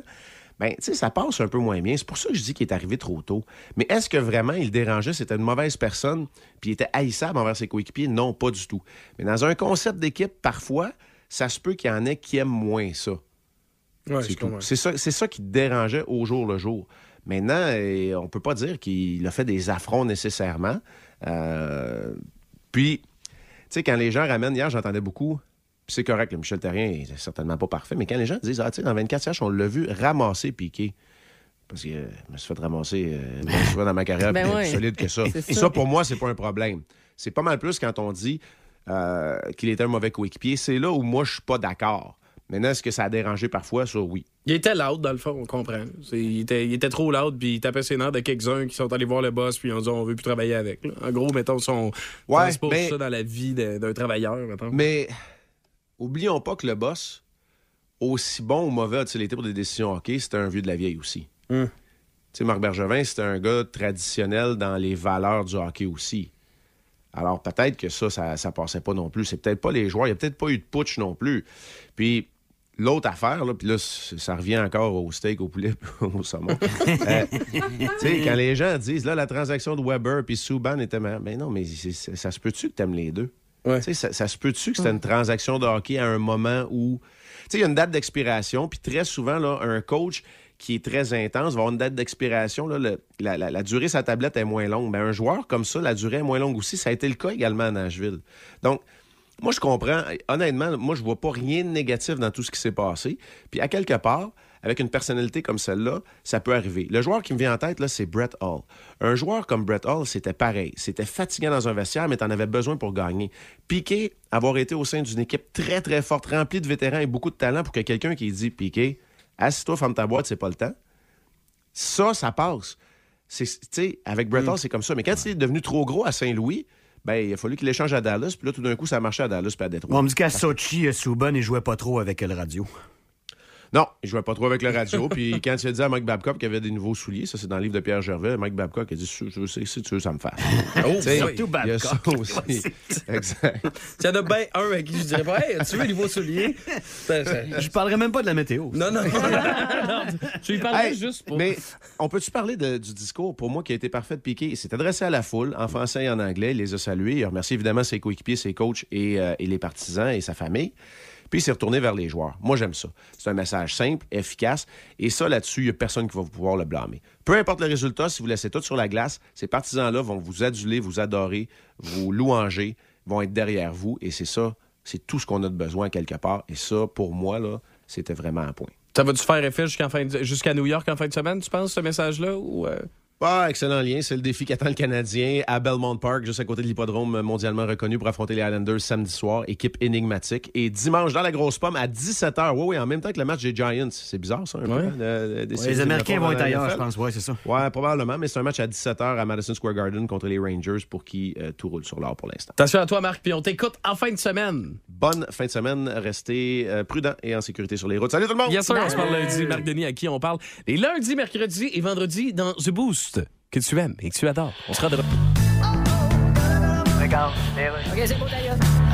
Ben, tu sais, ça passe un peu moins bien. C'est pour ça que je dis qu'il est arrivé trop tôt. Mais est-ce que vraiment il dérangeait, c'était une mauvaise personne, puis il était haïssable envers ses coéquipiers? Non, pas du tout. Mais dans un concept d'équipe, parfois, ça se peut qu'il y en ait qui aiment moins ça. Ouais, C'est ça, c'est ça qui te dérangeait au jour le jour. Maintenant, eh, on peut pas dire qu'il a fait des affronts nécessairement. Euh, puis, tu sais, quand les gens ramènent, hier, j'entendais beaucoup, puis c'est correct, le Michel Terrien est certainement pas parfait, mais quand les gens disent, ah, tu sais, dans 24 CH, on l'a vu ramasser Piqué. Parce que euh, je me suis fait ramasser euh, bien souvent dans ma carrière, Ben ouais. plus solide que ça. Et ça. ça, pour moi, c'est pas un problème. C'est pas mal plus quand on dit euh, qu'il était un mauvais coéquipier. C'est là où moi, je suis pas d'accord. Maintenant, est-ce que ça a dérangé parfois? Ça, oui. Il était loud, dans le fond, on comprend. Il était, il était trop loud, puis il tapait ses nerfs de quelques-uns qui sont allés voir le boss, puis ils ont dit on veut plus travailler avec. là. En gros, mettons, son Ouais, transpose mais- ça dans la vie d'un travailleur, mettons. Mais oublions pas que le boss, aussi bon ou mauvais a-t-il été pour des décisions hockey, c'était un vieux de la vieille aussi. Hum. Tu sais, Marc Bergevin, c'était un gars traditionnel dans les valeurs du hockey aussi. Alors peut-être que ça, ça, ça passait pas non plus. C'est peut-être pas les joueurs. Il n'y a peut-être pas eu de putsch non plus. Puis l'autre affaire, là, puis là, ça revient encore au steak, au poulet, au saumon. Euh, tu sais, quand les gens disent, là, la transaction de Weber puis Subban était meilleure. Mais non, mais ça se peut-tu que t'aimes les deux? Ouais. Ça, ça se peut-tu que c'était une transaction de hockey à un moment où. Tu sais, il y a une date d'expiration, puis très souvent, là, un coach qui est très intense va avoir une date d'expiration. la, la- la durée de sa tablette est moins longue. Mais un joueur comme ça, la durée est moins longue aussi. Ça a été le cas également à Nashville. Donc, moi, je comprends. Honnêtement, moi, je vois pas rien de négatif dans tout ce qui s'est passé. Puis, à quelque part, avec une personnalité comme celle-là, ça peut arriver. Le joueur qui me vient en tête, là, c'est Brett Hall. Un joueur comme Brett Hall, c'était pareil. C'était fatigant dans un vestiaire, mais tu en avais besoin pour gagner. Piqué, avoir été au sein d'une équipe très, très forte, remplie de vétérans et beaucoup de talent pour que quelqu'un qui dit Piqué, assis-toi, ferme ta boîte, c'est pas le temps. Ça, ça passe. C'est- Tu sais, avec Brett Hall, c'est comme ça. Mais quand il est devenu trop gros à Saint-Louis, ben, il a fallu qu'il échange à Dallas. Puis là, tout d'un coup, ça a marché à Dallas puis à Détroit. On me dit qu'à Sochi, euh, Subban, il jouait pas trop avec le radio. Non, il jouait pas trop avec le radio. puis quand il a dit à Mike Babcock qu'il y avait des nouveaux souliers, ça c'est dans le livre de Pierre Gervais, Mike Babcock a dit si, tu veux, ça me fait. Oh, surtout il y a ça aussi. exact. Il y en a bien un avec qui je dirais pas, hey, tu veux les nouveaux souliers? Je parlerai même pas de la météo. Non, non. non. Tu lui parlerais Hey, juste pour. Mais on peut-tu parler de- du discours, pour moi, qui a été parfait de Piqué? Il s'est adressé à la foule, en français et en anglais. Il les a salués. Il a remercié évidemment ses coéquipiers, ses coachs et, euh, et les partisans et sa famille. Puis il s'est retourné vers les joueurs. Moi, j'aime ça. C'est un message simple, efficace. Et ça, là-dessus, il n'y a personne qui va pouvoir le blâmer. Peu importe le résultat, si vous laissez tout sur la glace, ces partisans-là vont vous aduler, vous adorer, vous louanger, vont être derrière vous. Et c'est ça, c'est tout ce qu'on a de besoin quelque part. Et ça, pour moi, là, c'était vraiment un point. Ça va-tu faire effet jusqu'à fin de- New York en fin de semaine, tu penses, ce message-là? Ou, euh? Ah, excellent lien. C'est le défi qu'attend le Canadien à Belmont Park, juste à côté de l'hippodrome mondialement reconnu pour affronter les Islanders samedi soir. Équipe énigmatique. Et dimanche, dans la grosse pomme, à 17h. Oui, oui, en même temps que le match des Giants. C'est bizarre, ça, un peu. Ouais. hein, de- de- des Ouais, séries les Américains vont être ailleurs, je pense. Ouais, c'est ça. Ouais, probablement, mais c'est un match à 17h à Madison Square Garden contre les Rangers pour qui euh, tout roule sur l'or pour l'instant. Attention à toi, Marc, puis on t'écoute en fin de semaine. Bonne fin de semaine. Restez euh, prudents et en sécurité sur les routes. Salut tout le monde! Bien sûr, on se parle lundi. Marc Denis, à qui on parle les lundis, mercredis et vendredis dans The Boost, que tu aimes et que tu adores. On sera de.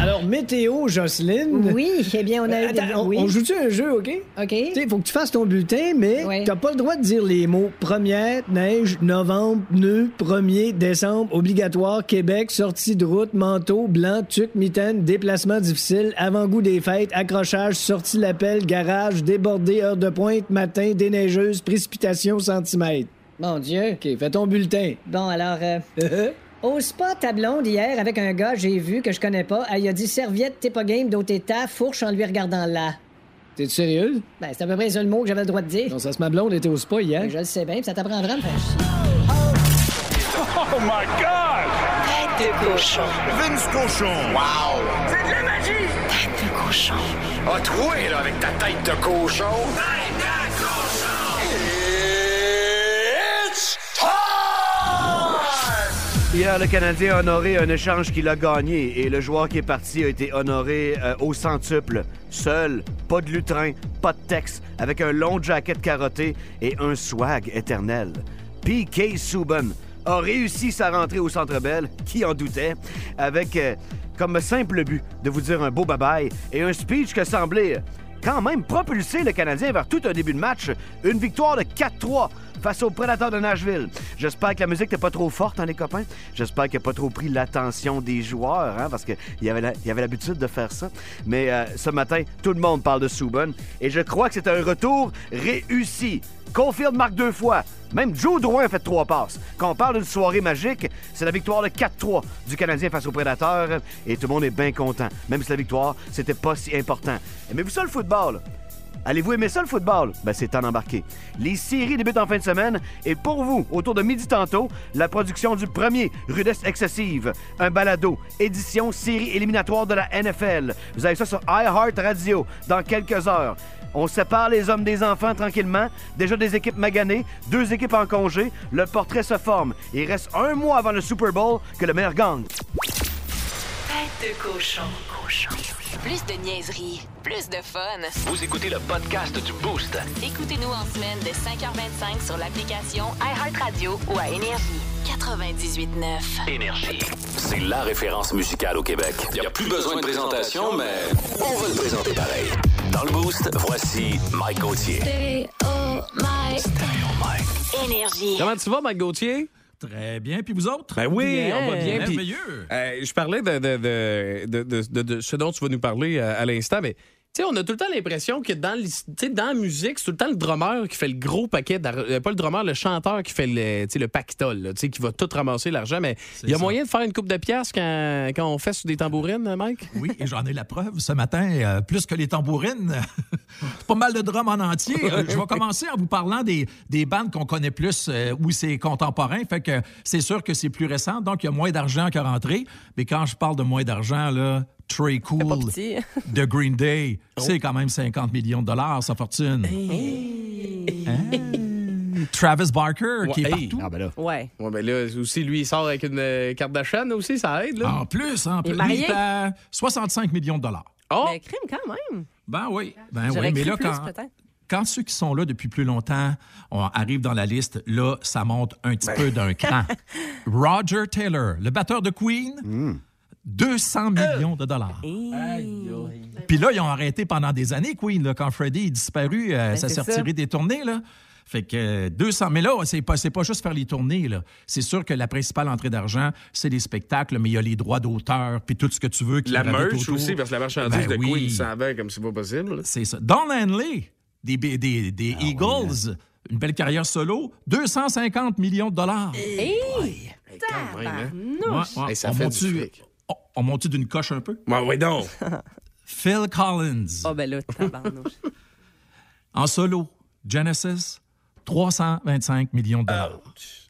Alors, météo, Jocelyne. Oui, eh bien, on a eu Attends, des- on, oui. on joue-tu un jeu, OK? OK. Tu sais, faut que tu fasses ton bulletin, mais Ouais. t'as pas le droit de dire les mots première, neige, novembre, nœud, premier, décembre, obligatoire, Québec, sortie de route, manteau, blanc, tuc, mitaine, déplacement difficile, avant-goût des fêtes, accrochage, sortie l'appel, garage, débordé, heure de pointe, matin, déneigeuse, précipitation, centimètres. Mon Dieu. OK, fais ton bulletin. Bon, alors, euh, au spa ta blonde hier avec un gars, j'ai vu que je connais pas, elle a dit serviette, t'es pas game, d'autres état, fourche en lui regardant là. T'es sérieuse? Ben, c'est à peu près le seul mot que j'avais le droit de dire. Non, ça se ma blonde était au spa hier. Ben, Je le sais bien, puis ça t'apprendra à me faire chier. Oh my God! Tête de cochon. Vince Cochon! Wow! C'est de la magie! Tête de cochon. A troué, là, avec ta tête de cochon! Tête Hier, le Canadien a honoré un échange qu'il a gagné et le joueur qui est parti a été honoré euh, au centuple. Seul, pas de lutrin, pas de texte, avec un long jacket carotté et un swag éternel. P.K. Subban a réussi sa rentrée au Centre Bell, qui en doutait, avec euh, comme simple but de vous dire un beau bye-bye et un speech que semblait quand même propulser le Canadien vers tout un début de match. Une victoire de 4-3 face aux Prédateurs de Nashville. J'espère que la musique n'est pas trop forte, hein, les copains. J'espère qu'il n'a pas trop pris l'attention des joueurs, hein, parce qu'il y avait l'habitude de faire ça. Mais euh, ce matin, tout le monde parle de Subban et je crois que c'est un retour réussi. Caulfield marque deux fois. Même Joe Drouin fait trois passes. Quand on parle d'une soirée magique, c'est la victoire de 4-3 du Canadien face aux Prédateurs et tout le monde est bien content. Même si la victoire, c'était pas si important. Aimez-vous ça le football? Allez-vous aimer ça le football? Ben, c'est temps d'embarquer. Les séries débutent en fin de semaine et pour vous, autour de midi tantôt, la production du premier Rudesse Excessive, un balado, édition série éliminatoire de la NFL. Vous avez ça sur iHeart Radio dans quelques heures. On sépare les hommes des enfants tranquillement. Déjà des équipes maganées, deux équipes en congé. Le portrait se forme. Il reste un mois avant le Super Bowl que le meilleur gagne. Tête de cochon. Cochon. Plus de niaiserie, plus de fun. Vous écoutez le podcast du Boost. Écoutez-nous en semaine de 5h25 sur l'application iHeartRadio ou à Énergie. 98.9. Énergie. C'est la référence musicale au Québec. Il n'y a plus besoin de présentation, mais on va le présenter pareil. Dans le Boost, voici Mike Gauthier. Énergie. Comment tu vas, Mike Gauthier? Très bien. Puis vous autres? Ben oui, Bien. on va bien. Puis, Merveilleux. euh, je parlais de, de, de, de, de- de- de ce dont tu vas nous parler euh, à l'instant, mais sais, on a tout le temps l'impression que dans, la musique, c'est tout le temps le drummer qui fait le gros paquet euh, Pas le drummer, le chanteur qui fait le, le pactole, là, qui va tout ramasser l'argent. Mais il y a ça. moyen de faire une coupe de pièces quand, quand on fait sur des tambourines, Mike? Oui, et j'en ai la preuve ce matin. euh, plus que les tambourines, pas mal de drums en entier. Euh, je vais commencer en vous parlant des, des bandes qu'on connaît plus euh, où c'est contemporain. Fait que c'est sûr que c'est plus récent, donc il y a moins d'argent qui est rentré. Mais quand je parle de moins d'argent, là, Trey Cool de Green Day, c'est quand même 50 millions de dollars, sa fortune. Hein? Travis Barker, qui est hey. partout. Ah ben là. Ouais. Ouais, ben là, aussi, lui, il sort avec une euh, carte d'achat aussi, ça aide, là. En plus, en Il est plus, marié? lui, il est à 65 millions de dollars. Oh! Mais crime quand même. Ben oui, ben oui, mais là, plus, quand, quand ceux qui sont là depuis plus longtemps on arrive dans la liste, là, ça monte un petit peu d'un cran. Roger Taylor, le batteur de Queen, 200 millions de dollars. Puis là, ils ont arrêté pendant des années, Queen, là, quand Freddie est disparu, euh, ça c'est s'est ça. retiré des tournées, là. Fait que euh, 200. Mais là, c'est pas, c'est pas juste faire les tournées, là. C'est sûr que la principale entrée d'argent, c'est les spectacles, mais il y a les droits d'auteur, puis tout ce que tu veux. Qui La merch aussi, parce que la marchandise Ben de oui. Queen s'en va comme c'est pas possible. C'est ça. Don Henley, des, des, des Ah Eagles, une belle carrière solo, 250 millions de dollars. Hey! quand même, hein. Tabarnouche. Ouais, ouais. Hey, ça on fait du fric. On, on monte d'une coche un peu? Ouais, ouais, donc. Phil Collins, Ah, ben là, tabarnouche. en solo, Genesis, 325 millions de dollars.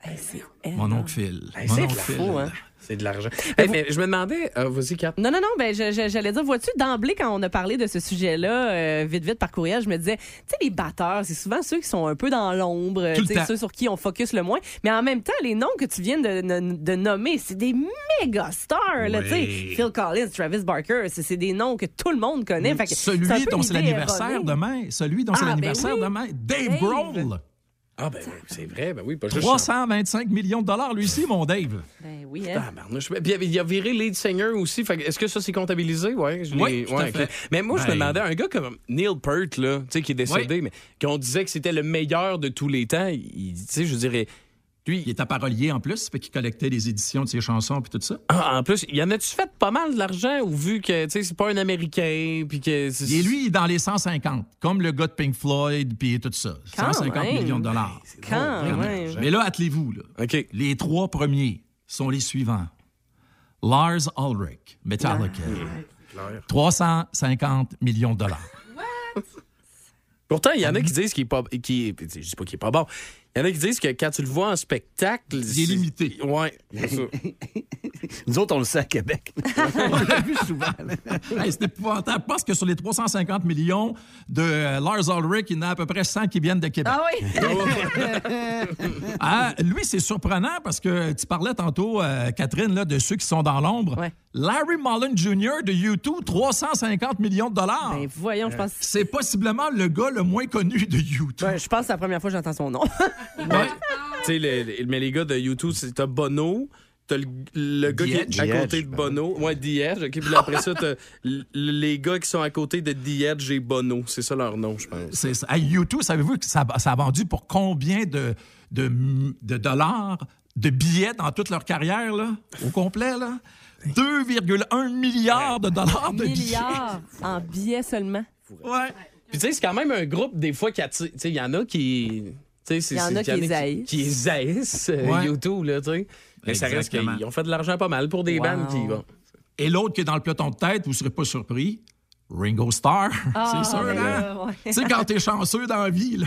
Hey, c'est Mon énorme. oncle Phil. Hey, Mon c'est oncle Phil. fou, hein? C'est de l'argent. Hey, mais je me demandais, euh, vas-y, Kat. Non, non, non, ben, j'allais dire, vois-tu, d'emblée, quand on a parlé de ce sujet-là, euh, vite, vite, par courriel, je me disais, tu sais, les batteurs, c'est souvent ceux qui sont un peu dans l'ombre, ceux sur qui on focus le moins. Mais en même temps, les noms que tu viens de, de- de nommer, c'est des méga stars, là, tu sais. Oui. Phil Collins, Travis Barker, c'est des noms que tout le monde connaît. Fait que Celui dont c'est l'anniversaire demain. Celui dont c'est Ah, ben l'anniversaire oui. demain. Dave Dave. Grohl. Ah, ben, c'est vrai, ben oui, pas juste. 325 millions de dollars, lui aussi, mon Dave. Ben oui, hein. Tabarnouche. Puis il y a viré lead singer aussi. Fait que Est-ce que ça, c'est comptabilisé? Ouais, je Oui, tout à ouais, fait. ok. Mais moi, je me Ben- demandais, un gars comme Neil Peart, là, tu sais, qui est décédé, mais qu'on disait que c'était le meilleur de tous les temps, il- tu sais, je dirais. Lui, Il était parolier en plus, fait qu'il collectait les éditions de ses chansons puis tout ça. Ah, en plus, y en a-tu fait pas mal d'argent ou vu que, tu sais, c'est pas un Américain, puis que. c'est- Et lui, il est dans les 150, comme le gars de Pink Floyd puis tout ça. Quand 150 même. millions de dollars. Quand Vraiment. même. Mais là, attelez-vous. Là. OK. Les trois premiers sont les suivants. Lars Ulrich, Metallica. 350 millions de dollars. Pourtant, il y en a qui disent qu'il est pas. Qui, je dis pas qu'il est pas bon. Il y en a qui disent que quand tu le vois en spectacle. Il est limité. C'est ça. Nous autres, on le sait à Québec. on l'a vu souvent. Hey, c'est épouvantable. Je pense que sur les 350 millions de euh, Lars Ulrich, il y en a à peu près 100 qui viennent de Québec. Ah oui! Ah, lui, c'est surprenant parce que tu parlais tantôt, euh, Catherine, là, de ceux qui sont dans l'ombre. Ouais. Larry Mullen Jr. de U2, 350 millions de dollars. Ben voyons, je pense. C'est possiblement le gars le moins connu de U2. Ben, je pense que c'est la première fois que j'entends son nom. Ouais. tu sais, le- le- mais les gars de YouTube, c'est t'as Bono. T'as le, le gars qui est The à côté de ben Bono. Ouais, The Edge. OK, puis là, après ça, t'as les gars qui sont à côté de The Edge et Bono. C'est ça leur nom, je pense. C'est ça. Hey, U2, savez-vous que ça, ça a vendu pour combien de, de, de dollars de billets dans toute leur carrière, là, au complet, là? 2,1 milliards de dollars de billets. Milliards en billets seulement. Ouais. Puis tu sais, c'est quand même un groupe, des fois, qui attire. Tu sais, il y en a qui. Il y en a qui les haïssent. Qui les haïssent, euh, Ouais. YouTube, là, tu sais. Mais ça reste qu'ils ont fait de l'argent pas mal pour des Wow. bandes qui vont. Et l'autre qui est dans le peloton de tête, vous ne serez pas surpris, Ringo Starr. Ah, c'est sûr, ben hein? là, ouais. Tu sais, quand t'es chanceux dans la vie, là.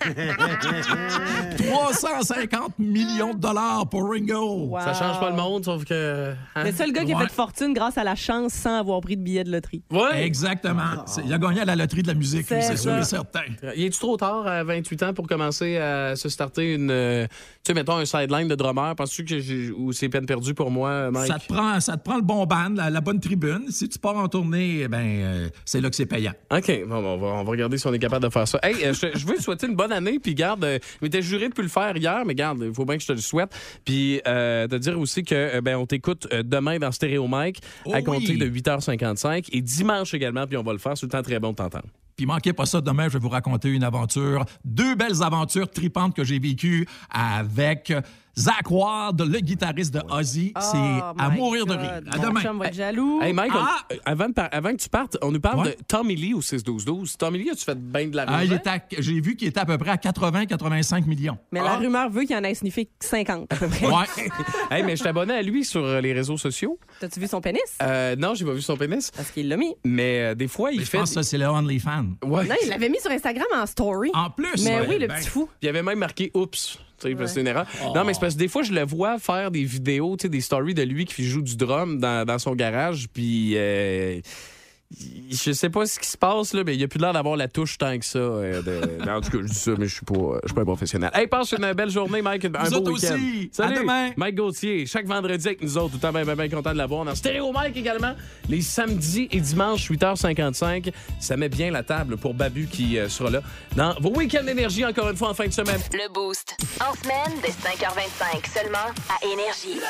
350 millions de dollars pour Ringo. Wow. Ça change pas le monde, sauf que. hein? Le seul gars qui a fait fortune grâce à la chance sans avoir pris de billet de loterie. Ouais. Exactement. C'est- Il a gagné à la loterie de la musique, lui, C'est c'est sûr et certain. Il est-tu trop tard à 28 ans pour commencer à se starter une. euh, tu sais, mettons un sideline de drummer? Penses-tu que j'ai- ou c'est peine perdue pour moi, Mike? Ça te, prend, ça te prend le bon band, la, la bonne tribune. Si tu pars en tournée, eh ben, euh, c'est là que c'est payant. OK, bon, bon, on, va, on va regarder si on est capable de faire ça. Hey, euh, je, je veux te souhaiter une bonne année, puis garde, euh, je m'étais juré de plus le faire hier, mais garde, il faut bien que je te le souhaite. Puis euh, de dire aussi que euh, ben on t'écoute euh, demain dans Stéréo Mike Oh à compter oui. de 8h55 et dimanche également, puis on va le faire. C'est le temps très bon de t'entendre. Puis manquez pas ça, demain, je vais vous raconter une aventure, deux belles aventures tripantes que j'ai vécues avec Zach Ward, le guitariste de Ozzy. c'est Oh à my mourir de rire. À Mon demain. chum va être jaloux. Hey Mike, Ah! avant, de par- avant que tu partes, on nous parle Ouais. de Tommy Lee au 6-12-12. Tommy Lee, as-tu fait bien de la Ah, il roulette? est à- J'ai vu qu'il était à peu près à 80-85 millions. Mais la Ah. rumeur veut qu'il en ait sniffé 50 à peu près. Ouais. Hey, mais je t'abonnais à lui sur euh, les réseaux sociaux. T'as-tu vu son pénis? Euh, non, j'ai pas vu son pénis. Parce qu'il l'a mis. Mais euh, des fois, il Mais je fait. pense que ça, c'est le OnlyFans. Ouais. Non, il l'avait mis sur Instagram en story. En plus. Mais ouais, oui, le ben, petit fou. Puis il avait même marqué oups. Tu sais, parce que c'est une erreur. Oh. Non, mais c'est parce que des fois, je le vois faire des vidéos, tu sais, des stories de lui qui joue du drum dans, dans son garage. Puis, euh, je sais pas ce qui se passe, là, mais il a plus l'air d'avoir la touche tant que ça. euh, de- En tout cas, je dis ça, mais je suis pas, je suis pas un professionnel. Hey, passe une belle journée, Mike. Un Vous beau autres week-end. aussi. Salut. À demain. Mike Gauthier, chaque vendredi avec nous autres. Tout le temps bien, bien, bien content de l'avoir. Dans Stéréo Mike également, les samedis et dimanches, 8h55. Ça met bien la table pour Babu qui euh, sera là. Dans vos week-ends d'énergie, encore une fois, en fin de semaine. Le Boost. En semaine, dès 5h25, seulement à Énergie.